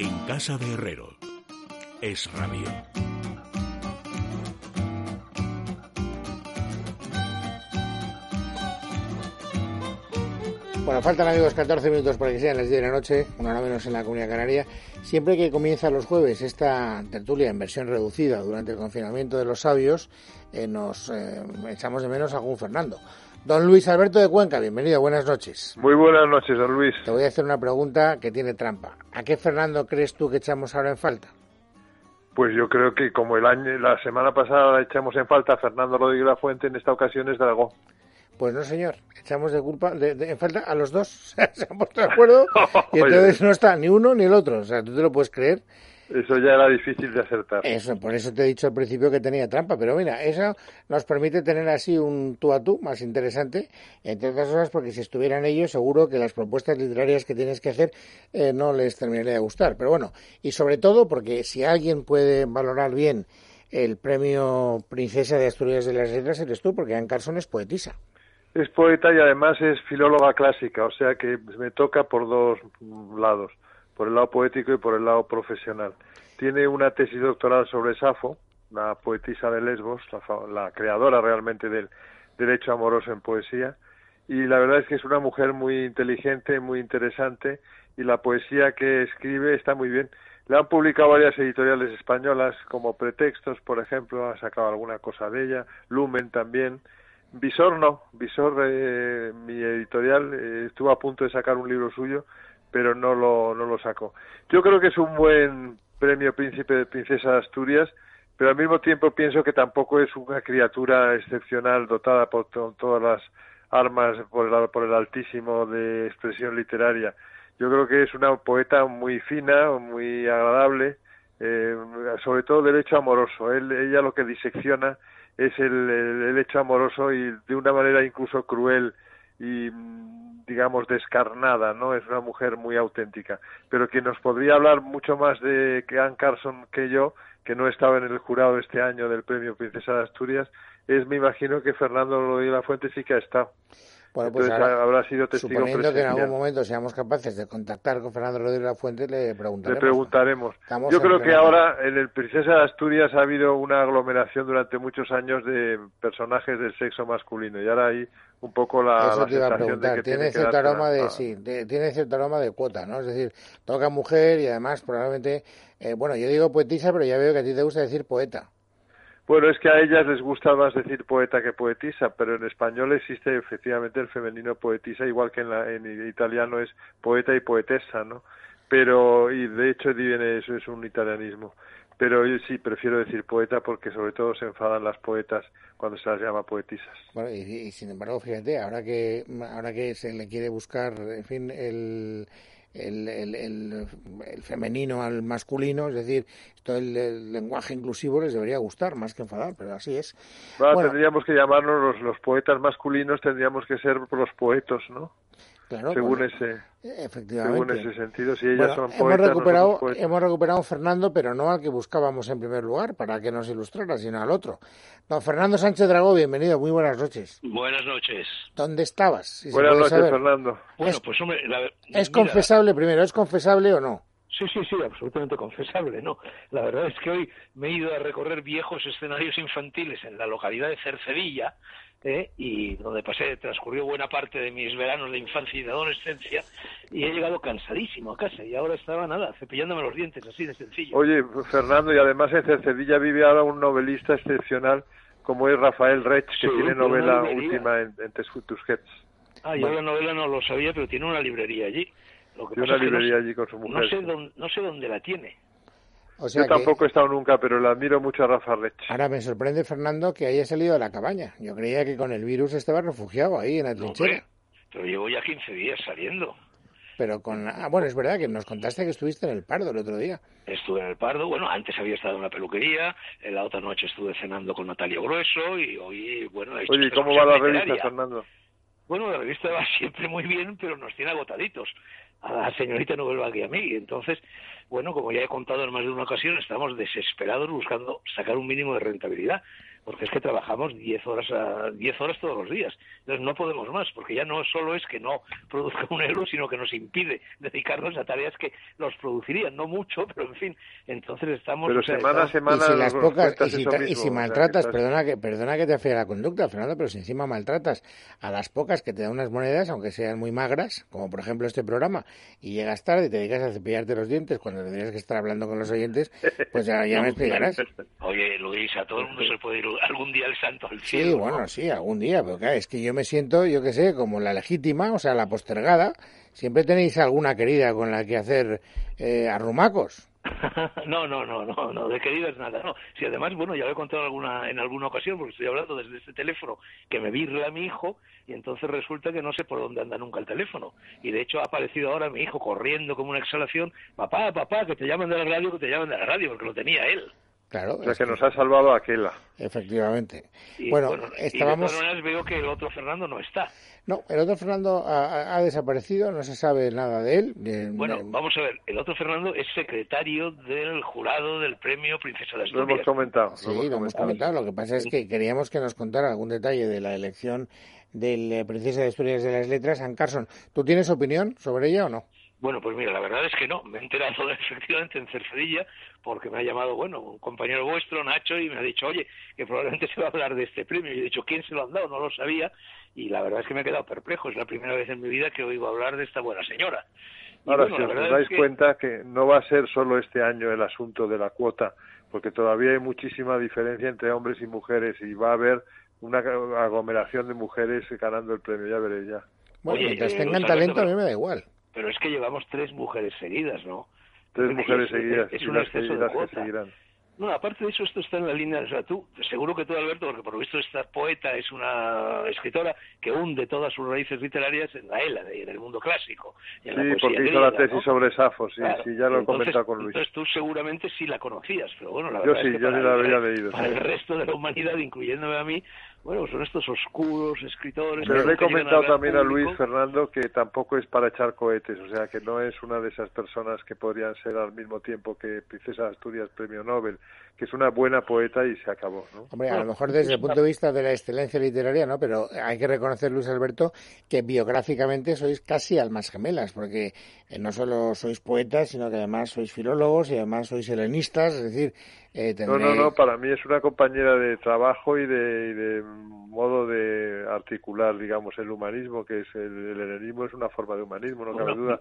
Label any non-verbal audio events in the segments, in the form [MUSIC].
En casa de Herrero. Es radio. Bueno, faltan amigos 14 minutos para que sean las 10 de la noche, una hora menos en la Comunidad Canaria. Siempre que comienza los jueves esta tertulia en versión reducida durante el confinamiento de los sabios, eh, nos eh, echamos de menos a algún Fernando. Don Luis Alberto de Cuenca, bienvenido, buenas noches. Muy buenas noches, don Luis. Te voy a hacer una pregunta que tiene trampa. ¿A qué Fernando crees tú que echamos ahora en falta? Pues yo creo que como el año, la semana pasada echamos en falta a Fernando Rodríguez La Fuente, en esta ocasión es Dragón. Pues no, señor. Echamos de culpa, de, en falta a los dos. se han puesto de acuerdo [LAUGHS] y entonces no está ni uno ni el otro. O sea, tú te lo puedes creer. Eso ya era difícil de acertar. Eso, por eso te he dicho al principio que tenía trampa. Pero mira, eso nos permite tener así un tú a tú más interesante. Entre otras cosas, porque si estuvieran ellos, seguro que las propuestas literarias que tienes que hacer eh, no les terminaría de gustar. Pero bueno, y sobre todo porque si alguien puede valorar bien el premio Princesa de Asturias de las Letras, eres tú, porque Anne Carson es poetisa. Es poeta y además es filóloga clásica, o sea que me toca por dos lados, por el lado poético y por el lado profesional. Tiene una tesis doctoral sobre Safo, la poetisa de Lesbos, la, creadora realmente del derecho amoroso en poesía, y la verdad es que es una mujer muy inteligente, muy interesante, y la poesía que escribe está muy bien. Le han publicado varias editoriales españolas como Pretextos, por ejemplo, ha sacado alguna cosa de ella, Lumen también, Visor no, Visor, eh, mi editorial, eh, estuvo a punto de sacar un libro suyo, pero no lo, no lo sacó. Yo creo que es un buen premio Príncipe de Princesa de Asturias, pero al mismo tiempo pienso que tampoco es una criatura excepcional dotada por todas las armas por el, por el altísimo de expresión literaria. Yo creo que es una poeta muy fina, muy agradable, eh, sobre todo derecho amoroso. Él, ella lo que disecciona es el, hecho amoroso y de una manera incluso cruel y digamos descarnada, ¿no? Es una mujer muy auténtica, pero quien nos podría hablar mucho más de Anne Carson que yo, que no estaba en el jurado este año del Premio Princesa de Asturias, es me imagino que Fernando de la Fuente sí que ha estado. Bueno, pues habrá sido testigo suponiendo que en algún momento seamos capaces de contactar con Fernando Rodríguez La Fuente, le preguntaremos. Le preguntaremos. Yo creo que ahora en el Princesa de Asturias ha habido una aglomeración durante muchos años de personajes del sexo masculino y ahora hay un poco la, Eso te iba a preguntar. tiene, cierto aroma de sí, tiene cierto aroma de cuota, ¿no? Es decir, toca mujer y además probablemente, eh, bueno, yo digo poetisa, pero ya veo que a ti te gusta decir poeta. Bueno, es que a ellas les gusta más decir poeta que poetisa, pero en español existe efectivamente el femenino poetisa, igual que en, la, en italiano es poeta y poetesa, ¿no? Pero, y de hecho viene eso, es un italianismo. Pero yo sí prefiero decir poeta porque sobre todo se enfadan las poetas cuando se las llama poetisas. Bueno, y, y sin embargo, fíjate, ahora que, ahora que se le quiere buscar, en fin, el el, el, el, femenino al masculino, es decir, todo el, lenguaje inclusivo les debería gustar más que enfadar, pero así es. Bueno, tendríamos que llamarnos los, los poetas masculinos, tendríamos que ser los poetos, ¿no? Según ese efectivamente. según ese sentido si ellas son hemos recuperado hemos recuperado a Fernando pero no al que buscábamos en primer lugar para que nos ilustrara sino al otro. Don Fernando Sánchez Dragó bienvenido muy buenas noches. Buenas noches. Dónde estabas buenas noches Fernando. Bueno es, pues hombre es confesable primero es confesable o no Sí, sí, sí, absolutamente confesable, ¿no? La verdad es que hoy me he ido a recorrer viejos escenarios infantiles en la localidad de Cercedilla, ¿eh? y donde pasé, transcurrió buena parte de mis veranos de infancia y de adolescencia, y he llegado cansadísimo a casa, y ahora estaba nada, cepillándome los dientes, así de sencillo. Oye, Fernando, y además en Cercedilla vive ahora un novelista excepcional como es Rafael Rech, que tiene novela última en, en Tusquets. Ah, yo la novela no lo sabía, pero tiene una librería allí. Lo que una librería allí con su mujer. No sé, dónde, no sé dónde la tiene. Yo tampoco he estado nunca, pero la admiro mucho a Rafa Rech. Ahora me sorprende, Fernando, que haya salido de la cabaña. Yo creía que con el virus estaba refugiado ahí en la trinchera. pero llevo ya 15 días saliendo. Pero con... Ah, bueno, es verdad que nos contaste que estuviste en el Pardo el otro día. Estuve en el Pardo, bueno, antes había estado en la peluquería, en la otra noche estuve cenando con Natalia Grueso y hoy, bueno... Oye, ¿cómo va la revista, Fernando? Bueno, la revista va [LAUGHS] siempre muy bien, pero nos tiene agotaditos a la señorita Nobel y a mí. Entonces, bueno, como ya he contado en más de una ocasión, estamos desesperados buscando sacar un mínimo de rentabilidad. Porque es que trabajamos 10 horas a 10 horas todos los días. Entonces no podemos más, porque ya no solo es que no produzca un euro, sino que nos impide [LAUGHS] dedicarnos a tareas que los producirían, no mucho, pero en fin, entonces estamos Pero semana a semana y si las nos pocas cuentas y si, eso tra- y mismo, si o sea, maltratas, perdona que perdona que te afee la conducta, Fernando, pero si encima maltratas a las pocas que te dan unas monedas, aunque sean muy magras, como por ejemplo este programa, y llegas tarde y te dedicas a cepillarte los dientes cuando tendrías que estar hablando con los oyentes, pues ya, ya me [LAUGHS] explicarás. [LAUGHS] Oye, Luis, a todo el mundo se puede ir algún día el santo al cielo. Sí, ¿no? bueno, sí, algún día, pero claro, es que yo me siento, yo qué sé, como la legítima, o sea, la postergada. Siempre tenéis alguna querida con la que hacer eh, arrumacos. [LAUGHS] no, no, no, no, no, de queridas nada, no. Si además, bueno, ya lo he contado alguna, en alguna ocasión, porque estoy hablando desde este teléfono que me virla mi hijo, y entonces resulta que no sé por dónde anda nunca el teléfono. Y de hecho ha aparecido ahora mi hijo corriendo como una exhalación, papá, papá, que te llaman de la radio, que te llaman de la radio, porque lo tenía él. Claro, O sea es que que- nos ha salvado Aquela. efectivamente. Y, bueno, y de estábamos... todas maneras veo que el otro Fernando no está. No, el otro Fernando ha, ha desaparecido, no se sabe nada de él. De- Bueno, de- vamos a ver, el otro Fernando es secretario del jurado del premio Princesa de Lo hemos Asturias. comentado. Sí, lo hemos comentado. Lo que pasa es que queríamos que nos contara algún detalle de la elección del eh, Princesa de Asturias de las Letras, Ann Carson. ¿Tú tienes opinión sobre ella o no? Bueno, pues mira, la verdad es que no. Me he enterado [LAUGHS] efectivamente en Cercedilla porque me ha llamado, bueno, un compañero vuestro, Nacho, y me ha dicho, oye, que probablemente se va a hablar de este premio. Y he dicho, ¿quién se lo han dado? No lo sabía. Y la verdad es que me he quedado perplejo. Es la primera vez en mi vida que oigo hablar de esta buena señora. Y Ahora, bueno, si la os verdad dais es que- cuenta que no va a ser solo este año el asunto de la cuota, porque todavía hay muchísima diferencia entre hombres y mujeres y va a haber una aglomeración de mujeres ganando el premio, ya veréis ya. Bueno, mientras eh, tengan talento, a mí me da igual. Pero es que llevamos tres mujeres seguidas, ¿no? Tres Es- mujeres es- seguidas es y un exceso de cuota. No, aparte de eso, esto está en la línea, o sea, tú, seguro que tú, Alberto, porque por lo visto esta poeta es una escritora que hunde todas sus raíces literarias en la Hélade y en el mundo clásico. y en la Sí, poesía porque hizo la tesis ¿no? sobre Safo, sí, Claro. sí, ya lo he comentado con Luis. Entonces tú seguramente sí la conocías, pero bueno, la Yo verdad sí, es que yo para sí la había leído, Para sí. el resto de la humanidad, incluyéndome a mí, bueno, son estos oscuros escritores. Pero le he comentado también a Luis. Fernando que tampoco es para echar cohetes, o sea que no es una de esas personas que podrían ser al mismo tiempo que Princesa de Asturias Premio Nobel, que es una buena poeta y se acabó, ¿no? Hombre, a lo mejor desde el punto de vista de la excelencia literaria, ¿no? Pero hay que reconocer, Luis Alberto, que biográficamente sois casi almas gemelas, porque eh, no solo sois poetas, sino que además sois filólogos y además sois helenistas, es decir, eh, No, no, no, para mí es una compañera de trabajo y de, y de modo de articular, digamos, el humanismo, que es el, el helenismo es una forma de humanismo, no cabe duda.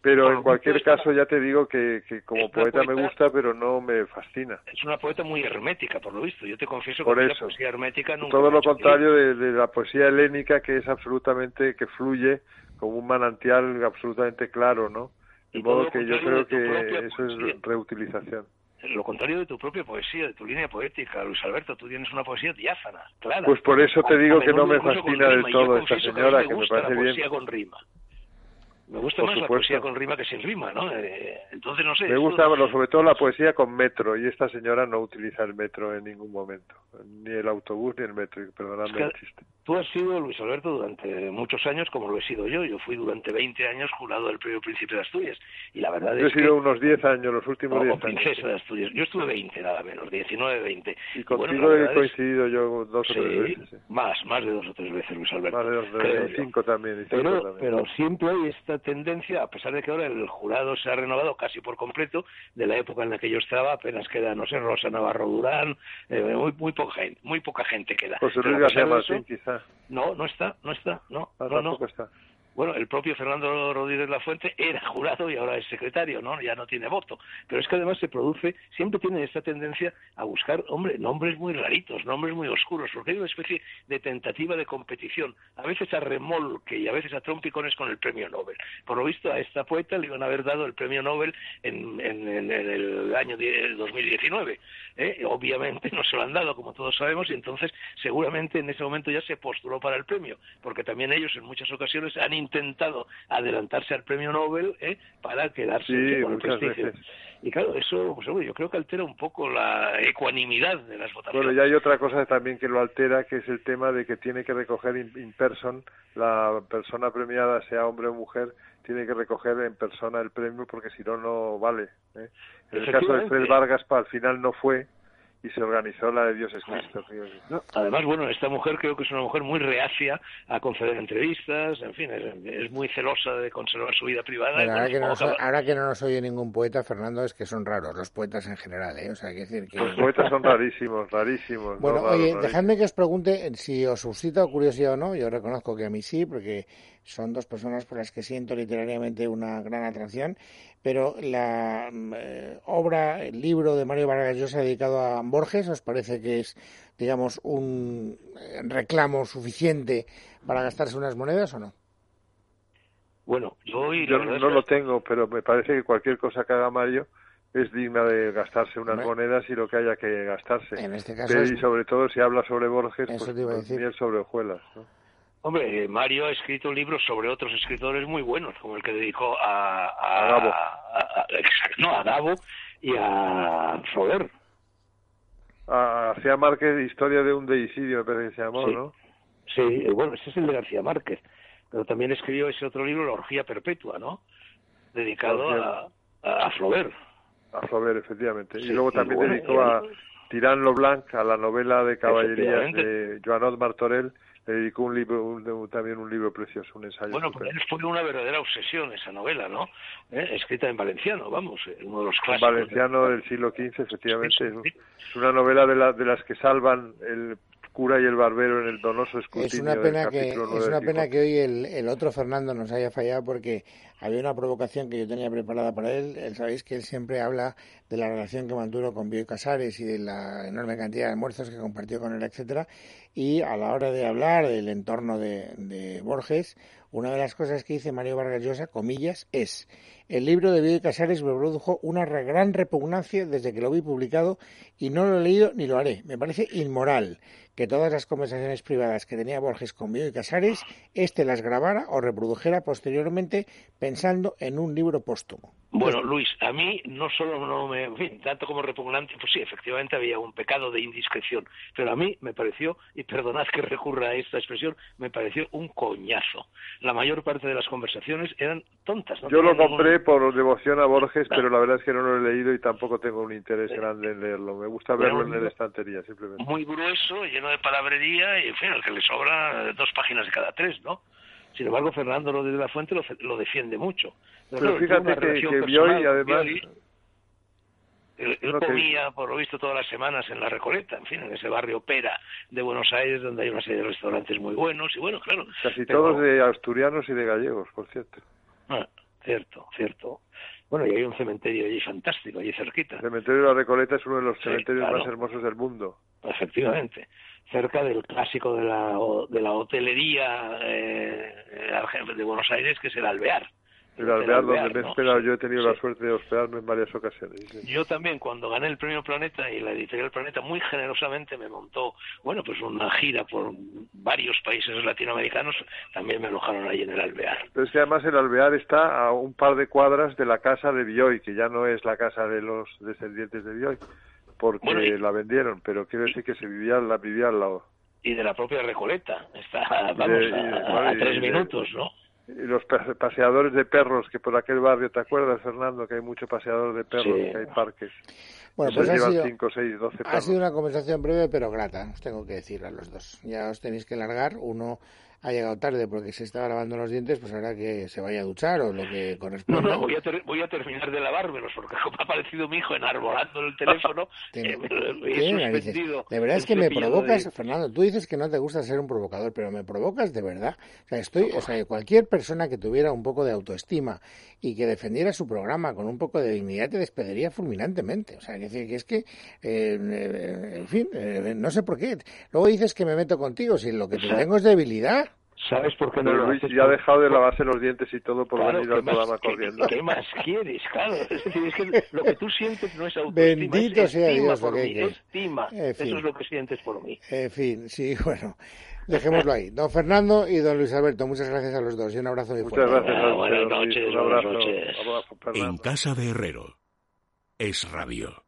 Pero bueno, en cualquier caso ya te digo que, que como poeta me gusta, pero no me fascina. Es una poeta muy hermética, por lo visto. Yo te confieso Por que eso. la poesía hermética nunca Todo lo contrario de, de la poesía helénica, que es absolutamente, que fluye como un manantial absolutamente claro, ¿no? De Y modo que yo creo que eso es reutilización. Lo contrario de tu propia poesía, de tu línea poética, Luis Alberto. Tú tienes una poesía diáfana, clara. Pues por eso te digo a que no me fascina del todo esta confieso que señora, me que me gusta parece la bien. poesía con rima. Me gusta Por más la poesía con rima que sin rima, ¿no? Eh, entonces, no sé. Me gusta sobre todo la poesía con metro y esta señora no utiliza el metro en ningún momento, ni el autobús ni el metro, perdonadme Es que- el chiste. Tú has sido, Luis Alberto, durante muchos años, como lo he sido yo. Yo fui durante 20 años jurado del Premio Príncipe de Asturias. Y la verdad Yo he es que... sido unos 10 años, los últimos o 10 princesa años. de Asturias. Yo estuve 20, nada menos, 19, 20. Y contigo he es- coincidido yo dos o tres Sí, veces. sí. más, más de dos o tres veces, Luis Alberto. Más de dos, creo de yo. cinco también. y cinco Pero, también. pero siempre hay esta tendencia, a pesar de que ahora el jurado se ha renovado casi por completo, de la época en la que yo estaba, apenas queda, no sé, Rosa Navarro Durán, eh, muy, muy, poca gente, muy poca gente queda. José Luis García de eso, No, no está, no está, no, Ah, no, no. está. Bueno, el propio Fernando Rodríguez Lafuente era jurado y ahora es secretario, ¿no? Ya no tiene voto. Pero es que además se produce, siempre tiene esta tendencia a buscar, hombre, nombres muy raritos, nombres muy oscuros, porque hay una especie de tentativa de competición, a veces a remolque y a veces a trompicones con el premio Nobel. Por lo visto, a esta poeta le iban a haber dado el premio Nobel en, en- el año die- 2019. ¿eh? Obviamente no se lo han dado, como todos sabemos, y entonces seguramente en ese momento ya se postuló para el premio, porque también ellos en muchas ocasiones han intentado adelantarse al premio Nobel ¿eh? para quedarse Sí, con el prestigio. veces. Y claro, eso pues, yo creo que altera un poco la ecuanimidad de las votaciones. Bueno, y hay otra cosa también que lo altera, que es el tema de que tiene que recoger in, in person, la persona premiada, sea hombre o mujer, tiene que recoger en persona el premio porque si no, no vale. ¿eh? En el caso de Fred. Vargas, pa, al final no fue, y se organizó la de Dios es Cristo. además, bueno, esta mujer creo que es una mujer muy reacia a conceder entrevistas, en fin, es, muy celosa de conservar su vida privada. ahora, que no nos, ahora, que no nos, oye ningún poeta, Fernando, es que son raros los poetas en general, ¿eh? O sea, hay que decir que... Los poetas son rarísimos, rarísimos. Bueno, oye, dejadme que os pregunte si os suscita curiosidad o no, yo reconozco que a mí sí, porque son dos personas por las que siento literariamente una gran atracción, pero la mm, eh, obra, el libro de Mario Vargas Llosa dedicado a Borges, ¿os parece que es, digamos, un eh, reclamo suficiente para gastarse unas monedas o no? Bueno, yo, no lo tengo, pero me parece que cualquier cosa que haga Mario es digna de gastarse unas monedas y lo que haya que gastarse. En este caso y sobre todo si habla sobre Borges, pues, pues sobre hojuelas. ¿no? Hombre, Mario ha escrito libros sobre otros escritores muy buenos, como el que dedicó a, a, a, no, a Davo y a Soler. A García Márquez, Historia de un deicidio, me parece que se llamó, ¿no? Sí, bueno, ese es el de García Márquez, pero también escribió ese otro libro, La Orgía Perpetua, ¿no? Dedicado a, a Flaubert. A Flaubert, efectivamente. y luego también dedicó a Tirán Lo Blanc, a la novela de caballerías de Joanot Martorell, le dedicó un libro, también un libro precioso, un ensayo. Bueno, pues fue una verdadera obsesión esa novela, ¿no? ¿Eh? Escrita en valenciano, vamos, eh, uno de los clásicos. Valenciano del siglo XV, efectivamente. Es una novela de, la, de las que salvan el cura y el barbero en el donoso escrutinio es una pena que es una pena que hoy el, el, otro Fernando nos haya fallado porque había una provocación que yo tenía preparada para él. él sabéis que él siempre habla de la relación que mantuvo con Bioy Casares y de la enorme cantidad de almuerzos que compartió con él, etcétera. Y a la hora de hablar del entorno de, de Borges, una de las cosas que dice Mario Vargas Llosa, comillas, es el libro de Bioy Casares me produjo una gran repugnancia desde que lo vi publicado y no lo he leído ni lo haré. Me parece inmoral que todas las conversaciones privadas que tenía Borges con Bioy Casares, éste las grabara o reprodujera posteriormente pensando en un libro póstumo. Bueno, Luis, a mí no solo no me, en fin, tanto como repugnante, pues sí, efectivamente había un pecado de indiscreción, pero a mí me pareció, y perdonad que recurra a esta expresión, me pareció un coñazo. La mayor parte de las conversaciones eran tontas. Yo lo compré por devoción a Borges, pero la verdad es que no lo he leído y tampoco tengo un interés grande en leerlo. Me gusta verlo en la estantería, simplemente. Muy grueso, lleno de palabrería y, en fin, al que le sobra dos páginas de cada tres, ¿no? Sin embargo, Fernando Rodríguez de la Fuente lo, defiende mucho. Pero, fíjate que, que Bioy, además... él, comía, por lo visto, todas las semanas en La Recoleta, en fin, en ese barrio Pera de Buenos Aires, donde hay una serie de restaurantes muy buenos, y bueno, claro... Casi todos de asturianos y de gallegos, por cierto. Ah, cierto, cierto. Bueno, y hay un cementerio allí fantástico, allí cerquita. El cementerio de La Recoleta es uno de los cementerios más hermosos del mundo. Efectivamente cerca del clásico de la, de la hotelería eh, de Buenos Aires, que es el Alvear. El Alvear, donde me he esperado, yo he tenido la suerte de hospedarme en varias ocasiones. Yo también, cuando gané el premio Planeta y la editorial Planeta muy generosamente me montó, bueno, pues una gira por varios países latinoamericanos, también me alojaron ahí en el Alvear. Pero es que además el Alvear está a un par de cuadras de la casa de Bioy, que ya no es la casa de los descendientes de Bioy porque la vendieron, pero quiero decir que se vivía, la vivía al lado. Y de la propia Recoleta, está, vamos, a, tres minutos, ¿no? Y los paseadores de perros, que por aquel barrio, ¿te acuerdas, Fernando? Que hay mucho paseador de perros, que hay parques. Bueno, pues ha sido, cinco, seis, ha sido una conversación breve pero grata, os tengo que decir a los dos. Ya os tenéis que largar, uno ha llegado tarde porque se está lavando los dientes, pues ahora que se vaya a duchar o lo que corresponda. No, no, voy a, voy a terminar de lavármelos porque [LAUGHS] como ha aparecido mi hijo enarbolando el teléfono, [LAUGHS] eh, De verdad es que me provocas, Fernando, tú dices que no te gusta ser un provocador, pero me provocas de verdad. O sea, estoy, o sea, cualquier persona que tuviera un poco de autoestima y que defendiera su programa con un poco de dignidad te despediría fulminantemente. O sea, que, que es que, eh, eh, en fin, no sé por qué. Luego dices que me meto contigo, si lo que te [LAUGHS] tengo es debilidad. ¿Sabes por qué no lo Luis ya ha dejado de lavarse los dientes y todo por venir al programa corriendo. ¿qué, más quieres? Claro, es decir, es que lo que tú sientes no es autoestima, Bendito es sea Dios, por mí, estima. Eso es lo que sientes por mí. En fin, sí, [LAUGHS] bueno. Dejémoslo ahí. Don Fernando y don Luis Alberto, muchas gracias a los dos y un abrazo muy fuerte. Muchas gracias. buenas noches, un abrazo. Buenas noches. En casa de Herrero es rabio.